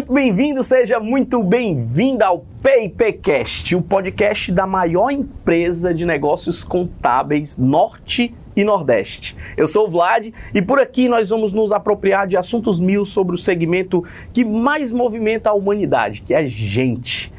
Muito bem-vindo, seja muito bem-vinda ao PIPcast, o podcast da maior empresa de negócios contábeis Norte e Nordeste. Eu sou o Vlad e por aqui nós vamos nos apropriar de assuntos mil sobre o segmento que mais movimenta a humanidade, que é a gente.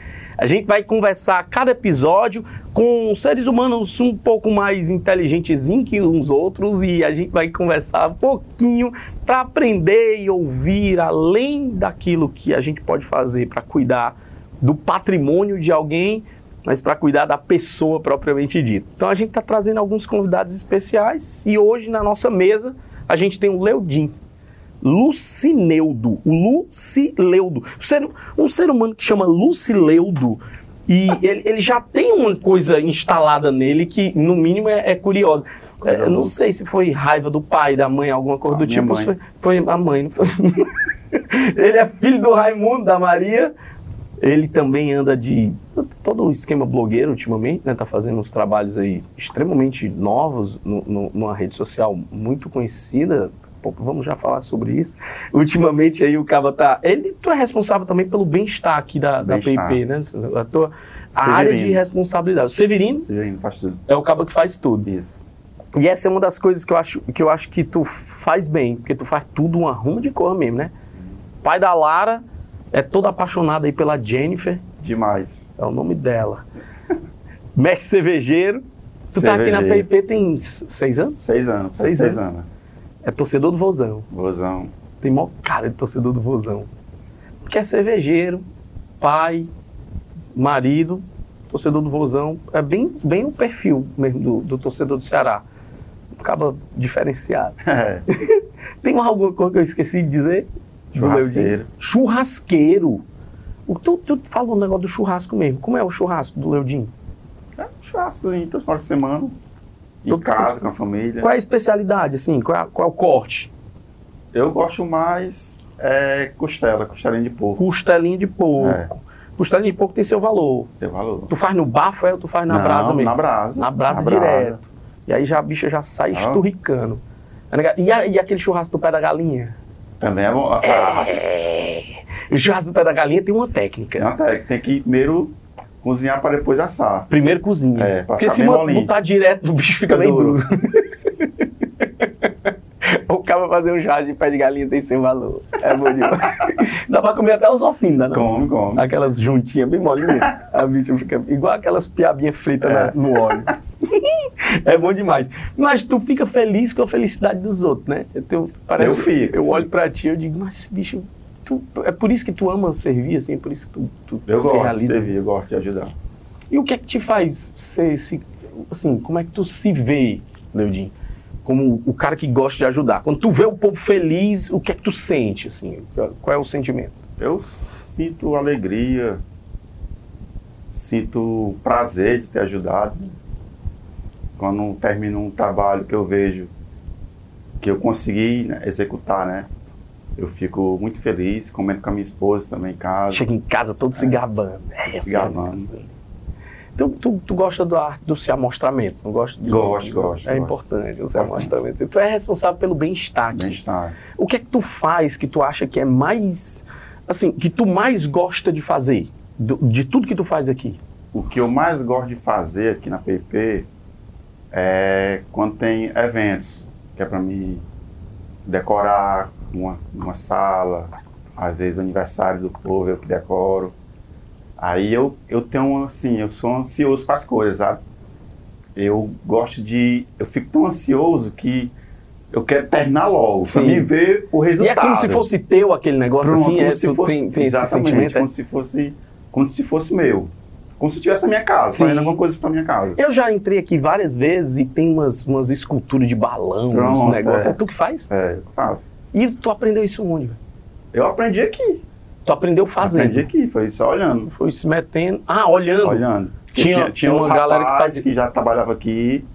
A gente vai conversar a cada episódio com seres humanos um pouco mais inteligentes que uns outros e a gente vai conversar um pouquinho para aprender e ouvir além daquilo que a gente pode fazer para cuidar do patrimônio de alguém, mas para cuidar da pessoa propriamente dita. Então a gente está trazendo alguns convidados especiais e hoje na nossa mesa a gente tem o Leodim. Lucineudo, o Lucileudo. Um ser, um ser humano que chama Lucileudo e ele, ele, já tem uma coisa instalada nele que, no mínimo, é, é curiosa. É, eu não sei se foi raiva do pai, da mãe, alguma coisa a do tipo. Foi, foi, a mãe, não foi? ele é filho do Raimundo, da Maria. Ele também anda de todo o esquema blogueiro ultimamente, né? Tá fazendo uns trabalhos aí extremamente novos no, no, numa rede social muito conhecida, vamos já falar sobre isso. Ultimamente aí o Caba tá. Ele, tu é responsável também pelo bem-estar aqui da, da PIP, né? A tua a área de responsabilidade. O Severino? Severino faz tudo. É o Caba que faz tudo. Isso. E essa é uma das coisas que eu acho que, eu acho que tu faz bem, porque tu faz tudo uma ruma de cor mesmo, né? Pai da Lara é todo apaixonado aí pela Jennifer. Demais. É o nome dela. Mestre cervejeiro. Tu cervejeiro. tá aqui na PIP tem seis anos? Seis anos. Seis, seis anos. anos. É torcedor do Vozão. Vozão. Tem maior cara de torcedor do Vozão. Porque é cervejeiro, pai, marido, torcedor do Vozão. É bem, bem o perfil mesmo do, do torcedor do Ceará. Acaba diferenciado. É. Tem alguma coisa que eu esqueci de dizer? Churrasqueiro. Churrasqueiro. Tu, tu fala um negócio do churrasco mesmo. Como é o churrasco do Leudinho? É, churrasco toda final de semana. Em casa, com a família. Qual é a especialidade, assim? Qual é, qual é o corte? Eu gosto mais é, costela, costelinha de porco. Costelinha de porco. É. Costelinha de porco tem seu valor. Seu valor. Tu faz no bafo é, ou tu faz na Não, brasa mesmo? na brasa. Na brasa na direto. Brasa. E aí já a bicha já sai esturricando. E, a, e aquele churrasco do pé da galinha? Também é bom. É. O churrasco do pé da galinha tem uma técnica. Tem uma técnica. Tem que primeiro cozinhar para depois assar. Primeiro cozinha. É, Porque se botar direto, o bicho fica, fica bem duro. o cara fazer um churrasco de pé de galinha tem sem valor. É bom demais. Dá pra comer até os ossinhos, né? Come, come. Aquelas juntinhas bem molinhas. a bicha fica igual aquelas piabinhas fritas é. no óleo. é bom demais. Mas tu fica feliz com a felicidade dos outros, né? Eu, parece, eu fico. Eu olho pra ti e digo, mas esse bicho tu, é por isso que tu ama servir, assim, é por isso que tu, tu eu gosto realiza. de servir, eu gosto de ajudar. E o que é que te faz ser, se, assim, como é que tu se vê, Leudinho, como o cara que gosta de ajudar? Quando tu vê o povo feliz, o que é que tu sente, assim? Qual é o sentimento? Eu sinto alegria, sinto prazer de ter ajudado. Quando termino um trabalho que eu vejo que eu consegui né, executar, né? Eu fico muito feliz, comendo com a minha esposa também em casa. Chega em casa todo é, se gabando. É, se gabando. Tu, tu, tu, gosta do arte do se amostramento, não gosta de Gosto, gosto. É gosto. importante o se amostramento. Tu é responsável pelo bem-estar Bem-estar. O que é que tu faz que tu acha que é mais, assim, que tu mais gosta de fazer, do, de tudo que tu faz aqui? O que eu mais gosto de fazer aqui na PP é quando tem eventos, que é para mim decorar, uma, uma sala, às vezes aniversário do povo, eu que decoro. Aí eu, eu tenho, assim, eu sou ansioso para as coisas, sabe? Eu gosto de. Eu fico tão ansioso que eu quero terminar logo, para me ver o resultado. E é como se fosse teu aquele negócio Pronto, assim, como é, se fosse, tem, tem exatamente, como é? se fosse como se fosse meu. Como se estivesse na minha casa, Sim. fazendo alguma coisa para minha casa. Eu já entrei aqui várias vezes e tem umas, umas esculturas de balão, Pronto, uns negócios. É. é tu que faz? É, eu faço. E tu aprendeu isso onde? Eu aprendi aqui. Tu aprendeu fazendo? Aprendi aqui, foi só olhando. Foi se metendo. Ah, olhando? Olhando. Tinha, tinha, tinha uma galera que fazia. que já trabalhava aqui,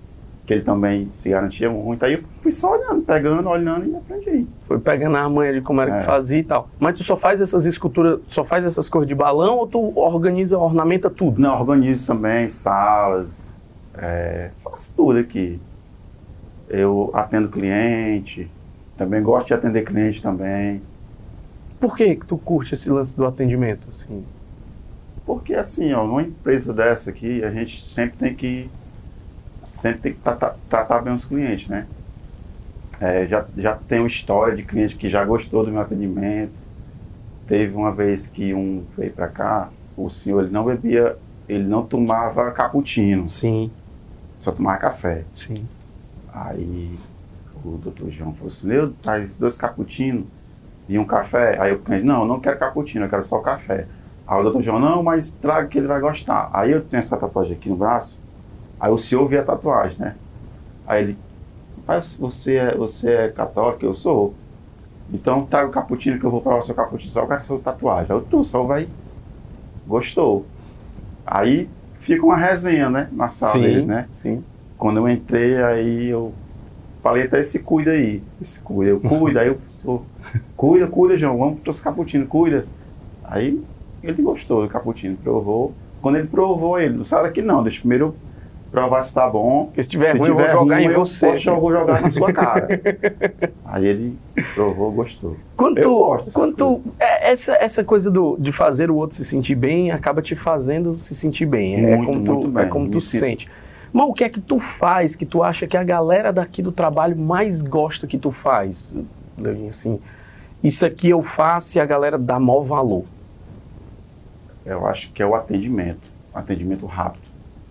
que ele também se garantia muito. Aí eu fui só olhando, pegando, olhando e aprendi. Foi pegando a manha de como era é. que fazia e tal. Mas tu só faz essas esculturas, só faz essas cores de balão ou tu organiza, ornamenta tudo? Não, organizo também, salas, é, faço tudo aqui. Eu atendo cliente, também gosto de atender cliente também. Por que tu curte esse lance do atendimento? Assim? Porque assim, ó, numa empresa dessa aqui, a gente sempre tem que sempre tem que tratar, tratar bem os clientes, né? É, já, já tenho história de cliente que já gostou do meu atendimento. Teve uma vez que um veio para cá, o senhor ele não bebia, ele não tomava cappuccino, Sim, só tomava café. sim. Aí o doutor João falou assim, Leo, traz dois cappuccinos e um café. Aí o cliente, não, eu não quero cappuccino, eu quero só café. Aí o doutor João, não, mas traga que ele vai gostar. Aí eu tenho essa tatuagem aqui no braço, aí o senhor vê a tatuagem, né? Aí ele, mas você é, você é católico? Eu sou. Então traga o cappuccino que eu vou provar o seu cappuccino, só eu quero sua tatuagem. Aí o tu só vai, gostou. Aí fica uma resenha, né, na sala sim, deles, né? sim. Quando eu entrei, aí eu falei até esse cuida aí. Esse cuida, eu cuida, aí eu sou, cuida, cuida, João, vamos trouxe cappuccino, cuida. Aí ele gostou do cappuccino, provou. Quando ele provou, ele não sai daqui não, deixa primeiro provar se tá bom. Porque se tiver Se ruim, eu vou tiver jogar ruim, em eu você. posso- eu vou jogar na sua cara. aí ele provou, gostou. Quando Eu gosto tu- é, essa, essa coisa do, de fazer o outro se sentir bem acaba te fazendo se sentir bem. É Muito, como tu, bem. é como tu Me sinto- sente. Mas o que é que tu faz que tu acha que a galera daqui do trabalho mais gosta que tu faz? Assim, isso aqui eu faço e a galera dá maior valor. Eu acho que é o atendimento. Atendimento rápido.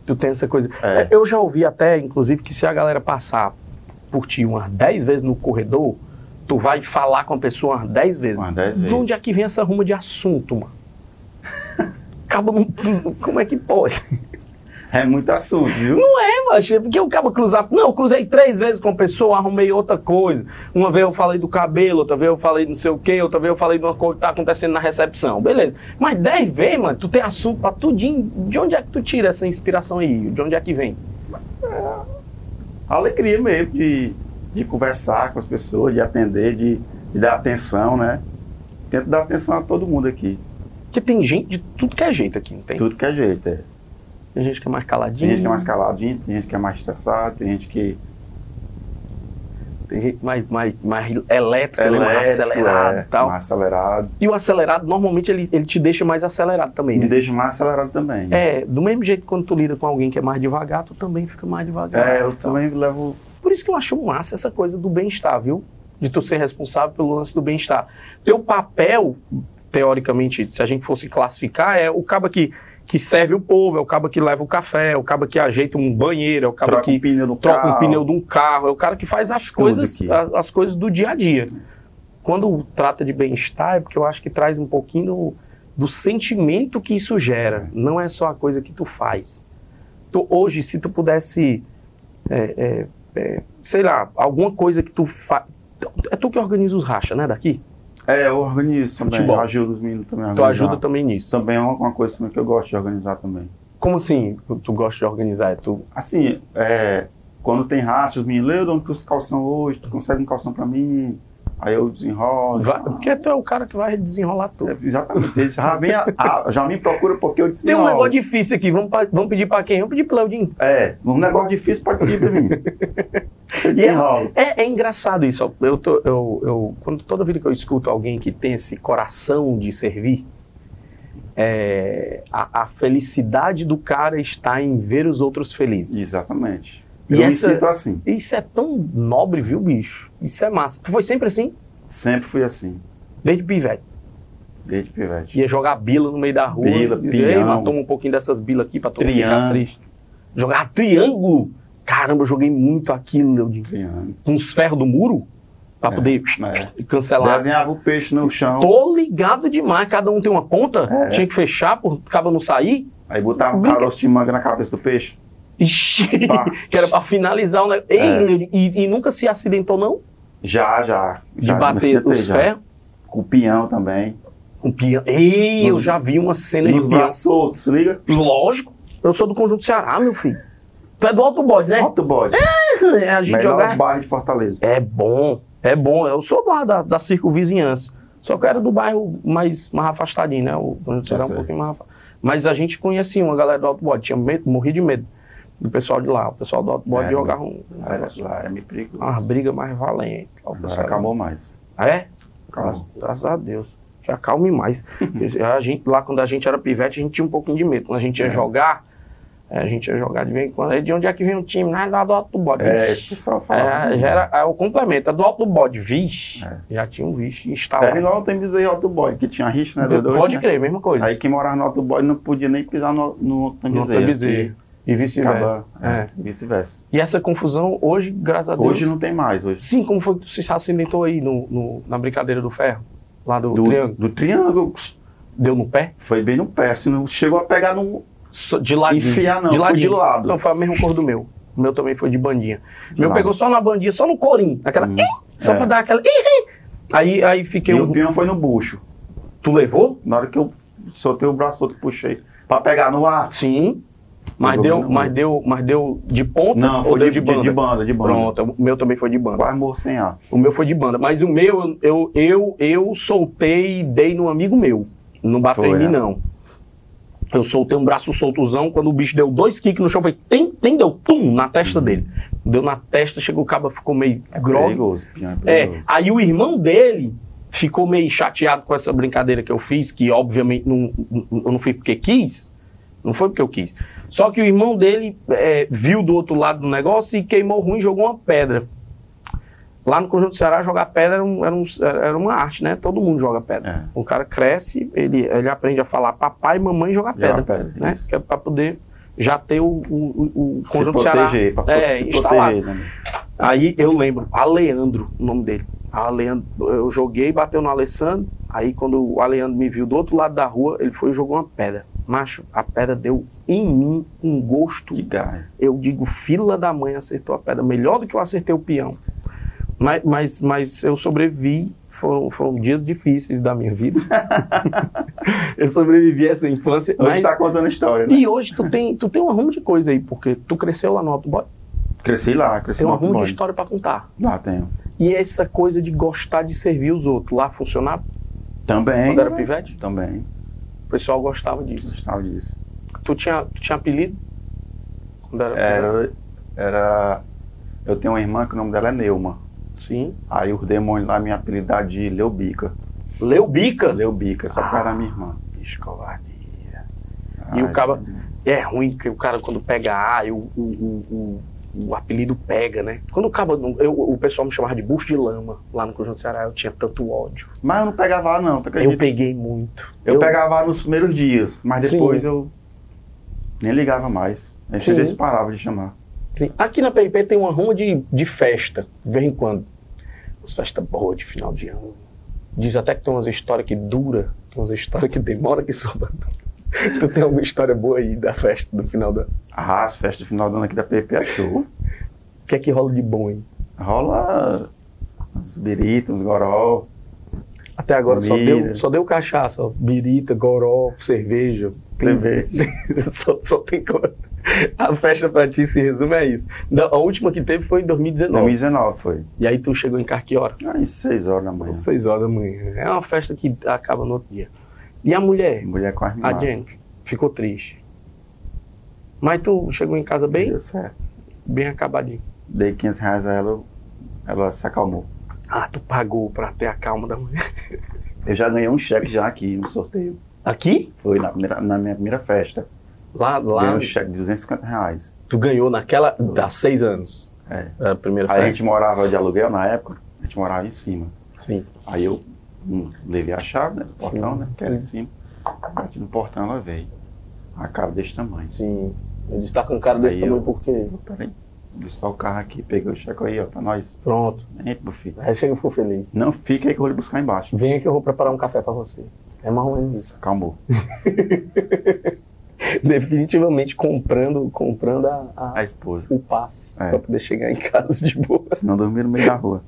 Tu tem essa coisa. É. Eu já ouvi até, inclusive, que se a galera passar por ti umas 10 vezes no corredor, tu vai falar com a pessoa umas 10 vezes. Umas 10 De vezes. onde é que vem essa ruma de assunto, mano? Acaba não- Como é que pode? É muito assunto, viu? Não é, macho, porque eu acabo cruzar. Não, eu cruzei três vezes com a pessoa, arrumei outra coisa. Uma vez eu falei do cabelo, outra vez eu falei não sei o quê, outra vez eu falei de uma coisa que tá acontecendo na recepção. Beleza. Mas dez vezes, mano, tu tem assunto pra tudinho. De onde é que tu tira essa inspiração aí? De onde é que vem? A alegria mesmo de, de conversar com as pessoas, de atender, de, de dar atenção, né? Tento dar atenção a todo mundo aqui. Porque tem gente de tudo que é jeito aqui, não tem? Tudo que é jeito, é. Tem gente que é mais Tem caladinha. gente que é mais caladinho, tem gente que é mais estressado, tem gente que Tem gente mais, mais, mais elétrico, é né? mais elétrico, acelerado é, e tal. mais acelerado. E o acelerado, normalmente, ele, ele te deixa mais acelerado também, Me né? deixa mais acelerado também. É, do mesmo jeito que quando tu lida com alguém que é mais devagar, tu também fica mais devagar. É, eu Então, também levo. Por isso que eu acho massa essa coisa do bem-estar, viu? De tu ser responsável pelo lance do bem-estar. Teu papel, teoricamente, se a gente fosse classificar, é o cabo que, que serve o povo, é o cabo que leva o café, é o cabo que ajeita um banheiro, é o cabo Troca que o pneu do troca carro. um pneu de um carro, é o cara que faz as Tudo coisas, a- as coisas do dia a dia. Quando trata de bem-estar, é porque eu acho que traz um pouquinho do, do sentimento que isso gera. Não é só a coisa que tu faz. Tu, hoje, se tu pudesse, é, é, é, sei lá, alguma coisa que tu faz. É tu que organiza os rachas, né, daqui? É, eu organizo também. Futebol. Eu ajudo os meninos também a Tu organizar. ajuda também nisso. Também é uma coisa também que eu gosto de organizar também. Como assim tu, tu gosta de organizar? É Tu, Assim, é, quando tem racha, os meninos, onde que os calção hoje? Tu consegue um calção pra mim? Aí eu desenrolo. vai, porque tu é o cara que vai desenrolar tudo. é, exatamente. Já, vem a- a- já me procura porque eu Tem desenrolo. um negócio difícil aqui, vamos, pa- vamos pedir pra quem? Vamos pedir pro Leodinho. É, um negócio difícil pode pedir pra mim. Desenrolo. É, é engraçado isso. Eu, tô- eu, eu- quando toda vida que eu escuto alguém que tem esse coração de servir, é, a, a felicidade do cara está em ver os outros felizes. Exatamente. E Eu me essa- sinto assim. Isso é tão nobre, viu, bicho? Isso é massa. Tu foi sempre assim? Sempre fui assim. Desde pivete. Desde pivete. Ia jogar bila no meio da rua. Bila, mas toma um pouquinho dessas bilas aqui pra tu ficar triste. Jogar triângulo. Caramba, eu joguei muito aquilo, Leodinho. Criando. Com os ferros do muro, pra É, poder é. cancelar. Desenhava o peixe no chão. Tô ligado demais, cada um tem uma ponta, É. tinha que fechar, por acaba não sair. Aí botava um caroço de manga na cabeça do peixe. Ixi, Pá. que era pra finalizar o negócio. Ei, É. E, e nunca se acidentou, não? Já, já. De já bater os ferros Com peão também. com pião. Ei, eu Nos- já vi uma cena Nos de pião. braços soltos, se liga? Lógico, eu sou do Conjunto Ceará, meu filho. Tu é do Alto Bode, né? Alto bode. É, a gente Melhor jogar. bairro de Fortaleza. É bom, é bom. Eu sou lá da, da circunvizinhança. Só que eu era do bairro mais, mais afastadinho, né? O Conjunto Ceará é um pouquinho mais afastado. Mas a gente conhecia uma galera do Alto Bode, tinha medo, morri de medo do pessoal de lá. O pessoal do Alto Bode É, jogava um, um Lá, negócio, lá é meio perigoso. uma briga mais valente. Lá acabou mais. Ah, é? Acabou. Graças a Deus. se acalme mais. a gente, lá quando a gente era pivete, a gente tinha um pouquinho de medo. Quando a gente ia é. jogar, é, a gente ia jogar de vez em quando. Aí de onde é que vem o time? Nada lá do alto do bode. É, o pessoal fala. É, já era é, o complemento. do alto do bode, vixe, é. já tinha um vixe instalado. Era igual tem bezerro alto do bode, que tinha rixa, né? Do, pode né? crer, mesma coisa. Aí quem morava no alto do bode não podia nem pisar no, no, no bezerro. E vice-versa. É, é. vice-versa. E essa confusão hoje, graças a Deus. Hoje não tem mais. Hoje. Sim, como foi que você se acidentou aí no, no, na brincadeira do ferro? Lá do, do triângulo? Do triângulo. Deu no pé? Foi bem no pé. Assim, não chegou a pegar no. De lado. Enfiar, não. De foi de lado. Então foi a mesma cor do meu. O meu também foi de bandinha. De meu lado. pegou só na bandinha, só no corim. Aquela. Hum, só é. pra dar aquela. Aí, aí fiquei. E um... o pião foi no bucho. Tu levou? Na hora que eu soltei o braço outro, puxei. Pra pegar no ar. Sim. Mas deu, mas, deu, mas deu de ponta? Não, foi de, de, banda? de banda, de banda. Pronto, o meu também foi de banda. Quase morro sem ar. O meu foi de banda. Mas o meu, eu, eu, eu soltei e dei no amigo meu. Não bateu em mim, é. não. Eu soltei um braço soltozão, quando o bicho deu dois kicks no chão, foi tem, tem, deu tum na testa dele. Deu na testa, chegou o cabo, ficou meio é Perigoso, é, é, aí o irmão dele ficou meio chateado com essa brincadeira que eu fiz, que obviamente não, eu não fui porque quis, não foi porque eu quis. Só que o irmão dele é, viu do outro lado do negócio e queimou ruim e jogou uma pedra. Lá no Conjunto do Ceará, jogar pedra era, um, era, um, era, uma arte, né? Todo mundo joga pedra. É. O cara cresce, ele, ele aprende a falar papai e mamãe jogar pedra. pedra né? Que é para poder já ter o, o, o Conjunto do Ceará pra é, se. Proteger, né? Aí eu lembro, Aleandro, o nome dele. Aleandro, eu joguei, bateu no Alessandro. Aí quando o Aleandro me viu do outro lado da rua, ele foi e jogou uma pedra. Macho, a pedra deu em mim um gosto. Que gás. Eu digo, fila da mãe acertou a pedra. Melhor do que eu acertei o peão. Mas, mas, mas eu sobrevivi. Foram, foram dias difíceis da minha vida. eu sobrevivi a essa infância. Hoje está contando história, né? E hoje tu tem, tu tem um arrumo de coisa aí, porque tu cresceu lá no Alto Boy. Cresci lá, cresci tem um arrumo de história para contar. Lá tenho. E essa coisa de gostar de servir os outros, lá funcionava? Também. Quando era pivete? Também. O pessoal gostava disso. Gostava disso. Tu tinha, tu tinha apelido? Quando era, era, era, Eu tenho uma irmã que o nome dela é Neuma. Sim. Aí os demônios lá me apelidaram de Leubica. Leubica? Leubica, só por ah, da minha irmã. Escovardia. E o cara. É ruim que o cara quando pega A, o, o, o, o, apelido pega, né? Quando o. Eu, o pessoal me chamava de bucho de lama lá no Conjunto Ceará, eu tinha tanto ódio. Mas eu não pegava lá, não, tá Eu peguei muito. Eu, eu pegava lá nos primeiros dias, mas depois Sim. eu nem ligava mais. Aí você parava de chamar. Sim. Aqui na PIP tem uma ruma de, de festa, de vez em quando. Umas festas boas de final de ano. Diz até que tem umas histórias que dura, tem umas histórias que demora que sobra. tu tem alguma história boa aí da festa do final do ano? Ah, as festas do final do ano aqui da PIP é show. O que é que rola de bom aí? Rola uns biritos, uns goró. Até agora só deu, só deu cachaça, ó. birita, goró, cerveja. Tem, cerveja. só, só tem A festa pra ti se resume a isso. A última que teve foi em 2019. 2019 foi. E aí tu chegou em hora? Ah, em 6 horas da manhã. 6 horas da manhã. É uma festa que acaba no outro dia. E a mulher? A mulher quase A Jen ficou triste. Mas tu chegou em casa bem? Deu certo. Bem acabadinho. Dei 15 reais a ela, ela se acalmou. Ah, tu pagou pra ter a calma da mulher. Eu já ganhei um cheque já aqui no sorteio. Aqui? Foi na, primeira, na minha primeira festa. Lá, lá. Ganhei um cheque de 250 reais. Tu ganhou naquela. Há seis anos. É. A primeira Aí festa. a gente morava de aluguel na época, a gente morava em cima. Sim. Aí eu hum, levei a chave, né? Do portão, Sim. né? Que era em cima. Aqui no portão ela veio. A cara desse tamanho. Sim. Ele está com cara desse aí tamanho eu, por quê? Peraí. Está o carro aqui, peguei o cheque aí, ó, pra nós. Pronto. Entra, meu filho. Aí chega e ficou feliz. Não fica aí que eu vou lhe buscar embaixo. Vem que eu vou preparar um café pra você. É mais ou menos isso. Calmou. Definitivamente comprando, comprando a, a, a esposa. o passe é. para poder chegar em casa de boa. Senão dormir no meio da rua.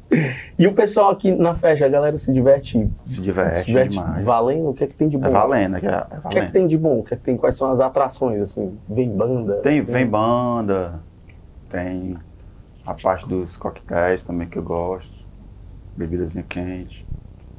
e o pessoal aqui na festa, a galera se diverte. Se diverte, se diverte demais. Valendo? O que é que tem de bom? É valendo, é, é valendo. O que é que tem de bom? O que é que tem? Quais são as atrações? Assim, vem banda? Tem, vem banda, tem a parte dos coquetéis também que eu gosto, bebidazinha quente.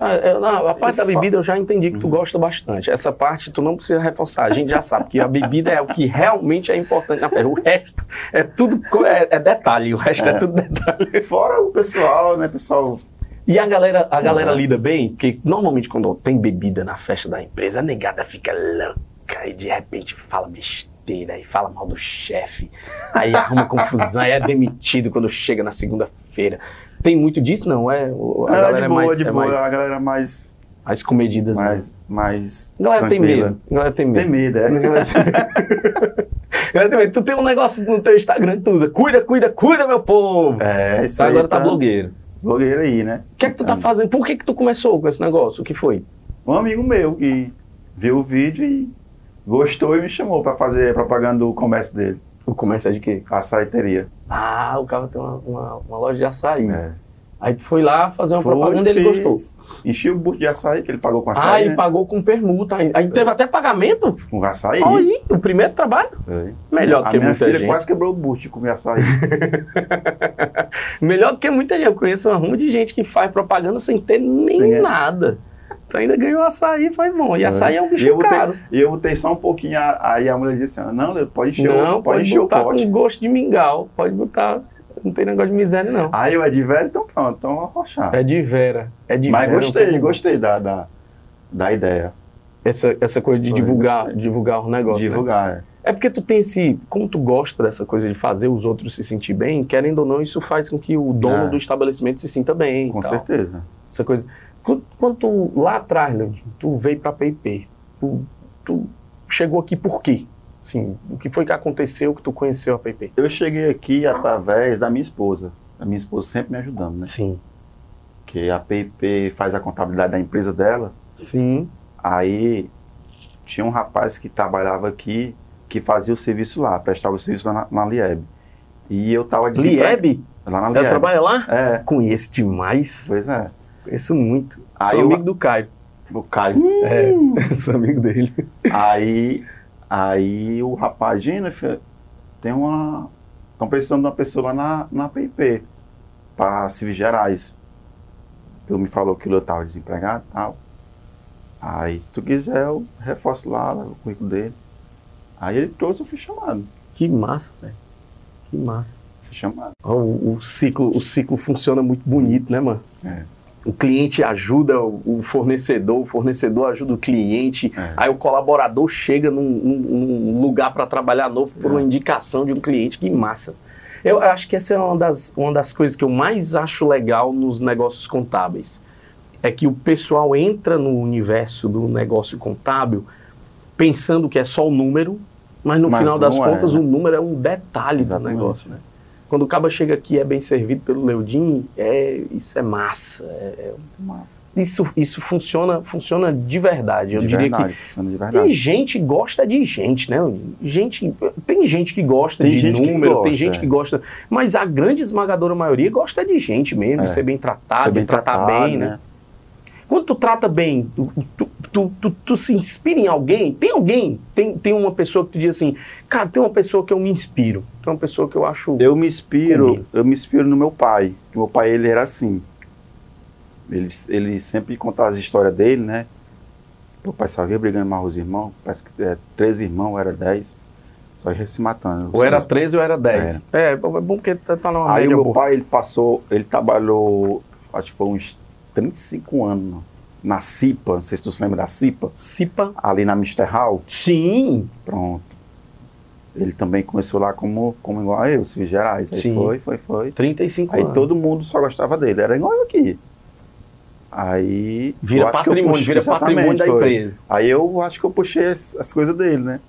Ah, a parte da bebida eu já entendi que tu uhum. gosta bastante. Essa parte tu não precisa reforçar. A gente já sabe que a bebida é o que realmente é importante na festa. O resto é tudo é, é detalhe. O resto é. é. tudo detalhe. Fora o pessoal, né? Pessoal E a galera, a galera lida bem, porque normalmente quando tem bebida na festa da empresa, a negada fica louca e de repente fala besteira e fala mal do chefe, aí arruma confusão, aí é demitido quando chega na segunda-feira. Tem muito disso, não? É, a É, galera de é boa, mais, de é boa, mais, a galera é mais, mais comedidas. né? mais, mais A galera tem tranquila. medo. A galera tem medo. Tem medo, é. A galera tem medo. Tem. Tu tem um negócio no teu Instagram que tu usa. Cuida, cuida, cuida, meu povo. É, isso aí agora tá blogueiro. blogueiro aí, né? O que é que tu tá fazendo? Por que que tu começou com esse negócio? O que foi? Um amigo meu que viu o vídeo e gostou e me chamou pra fazer propaganda do comércio dele, O comércio é de quê? açaiteria. Ah, o cara tem uma, uma, uma loja de açaí. É. Aí tu foi lá fazer uma Foi, propaganda e ele gostou. Enchi o bucho de açaí que ele pagou com ah, açaí, e né? pagou com permuta. Aí, aí teve até pagamento. Com açaí. Aí, o primeiro trabalho. Foi. Melhor do a que minha muita filha gente. quase quebrou o bucho de comer açaí. Melhor do que muita gente. Eu conheço uma ruma de gente que faz propaganda sem ter nem Sem é. Tu ainda ganhou açaí, foi bom. E açaí é um bicho eu caro. E eu botei só um pouquinho, aí a mulher disse assim, não, pode encher, Não, o, pode, encher o botar pote. com gosto de mingau. Pode botar. Não tem negócio de miséria, não. Aí eu é de velho, então pronto, então arrochar. É de vera. É de Mas vera. gostei, gostei da, da, da ideia. Essa, essa coisa de Foi, divulgar, gostei. divulgar o negócio. né? divulgar. É porque tu tem esse. Como tu gosta dessa coisa de fazer os outros se sentir bem, querendo ou não, isso faz com que o dono É. do estabelecimento se sinta bem. Com certeza. Essa coisa. Quando, quando tu, lá atrás, Leandro, tu veio pra PIP, tu, tu chegou aqui por quê? Assim, o que foi que aconteceu que tu conheceu a PIP? Eu cheguei aqui através da minha esposa. A minha esposa sempre me ajudando, né? Sim. Que a PIP faz a contabilidade da empresa dela. Sim. Aí tinha um rapaz que trabalhava aqui, que fazia o serviço lá, prestava o serviço lá na, na Lieb. E eu tava desempregado. Lieb? Lá na Ela Lieb. trabalha lá? É, Conheço demais. pois é. Conheço muito. Aí Sou eu- amigo do Caio. O Caio. É, sou amigo dele. Aí, aí o rapaz, Jennifer, tem uma. Estão precisando de uma pessoa lá na, na PIP, para Civis Gerais. Tu me falou que eu estava desempregado e tal. Aí, se tu quiser, eu reforço lá, levo o currículo dele. Aí ele trouxe, eu fui chamado. Que massa, velho. Que massa. Fui chamado. Ó, O, o ciclo, o ciclo funciona muito bonito, né, mano? É. O cliente ajuda o fornecedor, o fornecedor ajuda o cliente, É. aí o colaborador chega num, num- lugar para trabalhar novo por É. uma indicação de um cliente. Que massa. Eu acho que essa é uma das, uma das coisas que eu mais acho legal nos negócios contábeis. É que o pessoal entra no universo do negócio contábil pensando que é só o número, mas no Mas final das é, contas né? o número é um detalhe Exatamente. do negócio, né? Quando o caba chega aqui e é bem servido pelo Leudin, é, isso é massa. é- é- Massa. isso, isso funciona, funciona de verdade. Eu de diria verdade, funciona de que. E verdade. gente gosta de gente, né? Gente, tem gente que gosta Tem de gente que número, tem gosta, gente é. que gosta. Mas a grande esmagadora maioria gosta de gente mesmo, É. de ser bem tratado, Foi de tratar bem, né? Quando tu trata bem, tu, tu, tu, tu- tu se inspira em alguém, tem alguém, tem, tem uma pessoa que tu diz assim, cara, tem uma pessoa que eu me inspiro, tem uma pessoa que eu acho. Eu me inspiro, Combina. eu me inspiro no meu pai. Meu pai ele era assim. Ele, ele sempre contava as histórias dele, né? O pai só via brigando mais os irmãos. Parece que é, 13 irmãos, era 10. Só ia se matando. Ou era 13 ou era 10. É, é bom porque tá tá numa Aí o meu boa. pai, ele passou, ele trabalhou, acho que foi uns 35 anos na CIPA. Não sei se tu se lembra da CIPA. Cipa. Ali na Mr. Hall. Sim, Pronto. Ele também começou lá como, como igual a eu, Civis Gerais. Aí Sim. foi, foi, foi. 35 Aí anos. todo mundo só gostava dele, era igual eu aqui. Aí. Vira patrimônio, puxei- vira patrimônio da foi. empresa. Aí eu acho que eu puxei as, as coisas dele, né?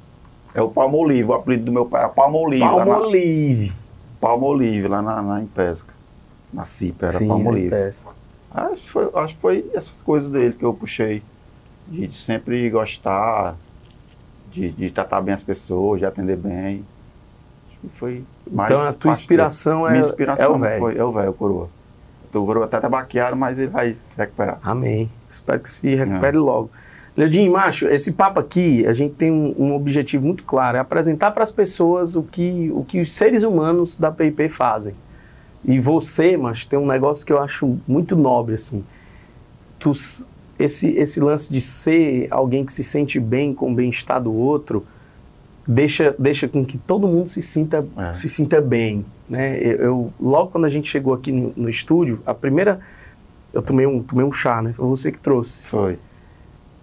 É o Palmolive, o apelido do meu pai era Palmolive. Palmolive. Palmolive, lá na, na Empesca. Na CIPA, era Palmolive. é. Acho, que foi, acho que foi essas coisas dele que eu puxei. De sempre gostar, de, de tratar bem as pessoas, de atender bem. Acho que foi mais. Então a tua inspiração é, Minha inspiração é o velho. foi, é o velho, o coroa. O coroa até tá baqueado, mas ele vai se recuperar. Amém. Espero que se recupere É. logo. Leodinho, macho, esse papo aqui, a gente tem um, um objetivo muito claro, é apresentar para as pessoas o que, o que os seres humanos da PIP fazem. E você, macho, tem um negócio que eu acho muito nobre, assim. Tu, esse, esse lance de ser alguém que se sente bem com o bem-estar do outro, deixa, deixa com que todo mundo se sinta, É. se sinta bem. Né? Eu, eu- logo quando a gente chegou aqui no, no estúdio, a primeira, eu tomei um, tomei um chá, né? Foi você que trouxe. Foi.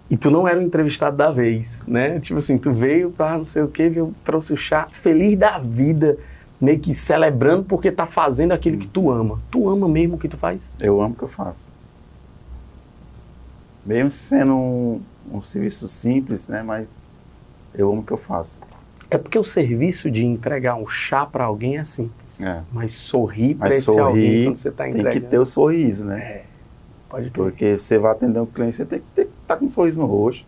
E tu não era o entrevistado da vez, né? Tipo assim, tu veio pra não sei o que, eu trouxe o chá, feliz da vida, meio que celebrando porque tá fazendo aquilo que tu ama. Tu ama mesmo o que tu faz? Eu amo o que eu faço. Mesmo sendo um, um serviço simples, né? Mas eu amo o que eu faço. É porque o serviço de entregar um chá pra alguém é simples. É. Mas sorrir pra Mas esse alguém sorrir quando você tá tem entregando. que ter o sorriso, né? É, pode crer. Porque você vai atender um cliente, você tem que ter, tá com um sorriso no rosto.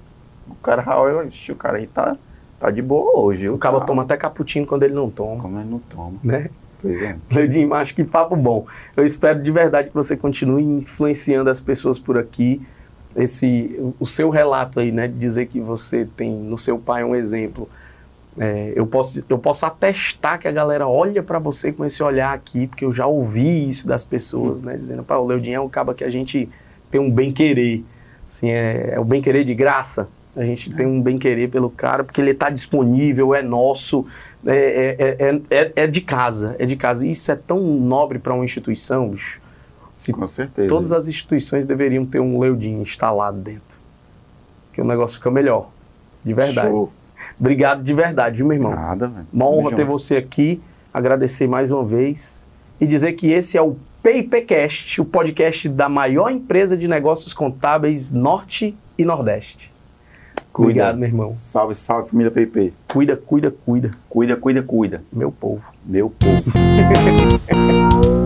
O cara olha, "Ixi, o cara aí tá, tá de boa hoje. O cabo toma até cappuccino quando ele não toma, Como ele não toma. né? Pois é. Leudinho, acho que papo bom. Eu espero de verdade que você continue influenciando as pessoas por aqui. Esse, o- seu relato aí, né, de dizer que você tem no seu pai um exemplo. é, eu, posso, eu posso atestar que a galera olha para você com esse olhar aqui, porque eu já ouvi isso das pessoas, né, dizendo, pá, o Leudinho é um cabo que a gente tem um bem querer. Assim, é, é o bem querer de graça. A gente tem um bem querer pelo cara, porque ele está disponível, é nosso, é, é, é, é, é de casa, é de casa. E isso é tão nobre para uma instituição, bicho. Se Com certeza. todas as instituições deveriam ter um Leudinho instalado dentro. Que o negócio fica melhor. De verdade. Show. Obrigado de verdade, viu, meu irmão? Nada, velho. Uma honra ter você aqui, agradecer mais uma vez e dizer que esse é o PIPcast, o podcast da maior empresa de negócios contábeis Norte e Nordeste. Cuida. Obrigado, meu irmão. Salve, salve, família PP. Cuida, cuida, cuida, Cuida, cuida, cuida. meu povo. Meu povo.